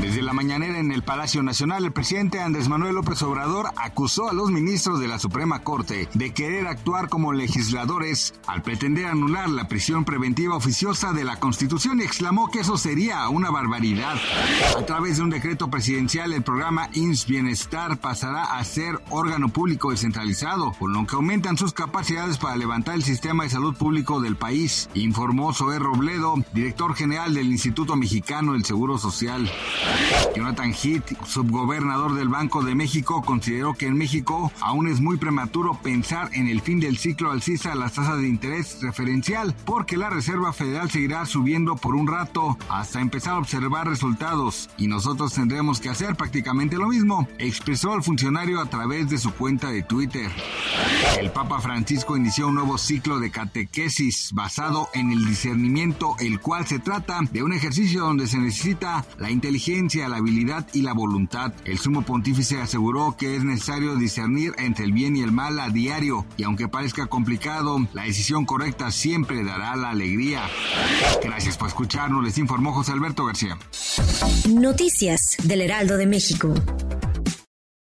Desde la mañanera en el Palacio Nacional, el presidente Andrés Manuel López Obrador acusó a los ministros de la Suprema Corte de querer actuar como legisladores al pretender anular la prisión preventiva oficiosa de la Constitución y exclamó que eso sería una barbaridad. A través de un decreto presidencial, el programa INS Bienestar pasará a ser órgano público descentralizado, por lo que aumentan sus capacidades para levantar el sistema de salud público del país, informó Zoé Robledo, director general del Instituto Mexicano del Seguro Social. Jonathan Heath, subgobernador del Banco de México, consideró que en México aún es muy prematuro pensar en el fin del ciclo alcista de las tasas de interés referencial, porque la Reserva Federal seguirá subiendo por un rato hasta empezar a observar resultados, y nosotros tendremos que hacer prácticamente lo mismo, expresó el funcionario a través de su cuenta de Twitter. El Papa Francisco inició un nuevo ciclo de catequesis basado en el discernimiento, el cual se trata de un ejercicio donde se necesita la inteligencia, la habilidad y la voluntad. El sumo pontífice aseguró que es necesario discernir entre el bien y el mal a diario, y aunque parezca complicado, la decisión correcta siempre dará la alegría. Gracias por escucharnos, les informó José Alberto García. Noticias del Heraldo de México.